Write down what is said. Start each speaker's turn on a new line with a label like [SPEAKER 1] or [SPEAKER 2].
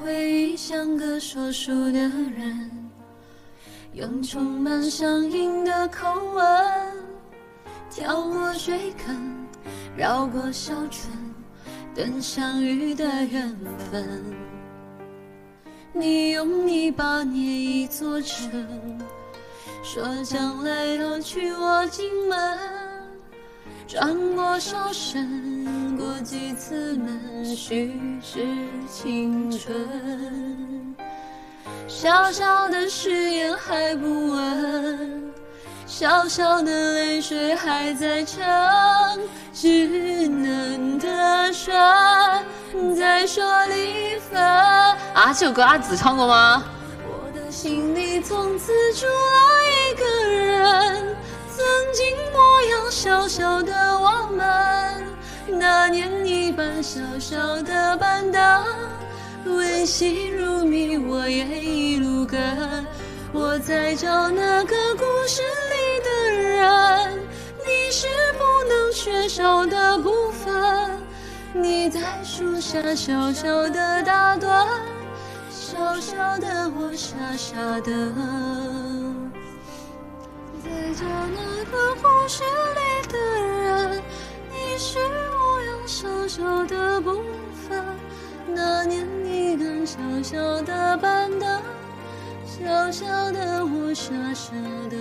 [SPEAKER 1] 回忆像个说书的人，用充满乡音的口吻，跳过水坑，绕过小村，等相遇的缘分。你用泥巴捏一座城，说将来要娶我进门，转过哨声，过几次门，虚掷青春。小小的誓言还不稳，小小的泪水还在撑，稚嫩的唇在说离分。
[SPEAKER 2] 啊，这首歌阿紫唱过吗？
[SPEAKER 1] 我的心里从此住了一个，小小的我们，那年一般小小的板凳，温馨如谜，我也一路跟。我在找那个故事里的人，你是不能缺少的部分。你在树下小小的打盹，小小的我傻傻的的部分。那年你刚小小的板凳，小小的我傻傻的。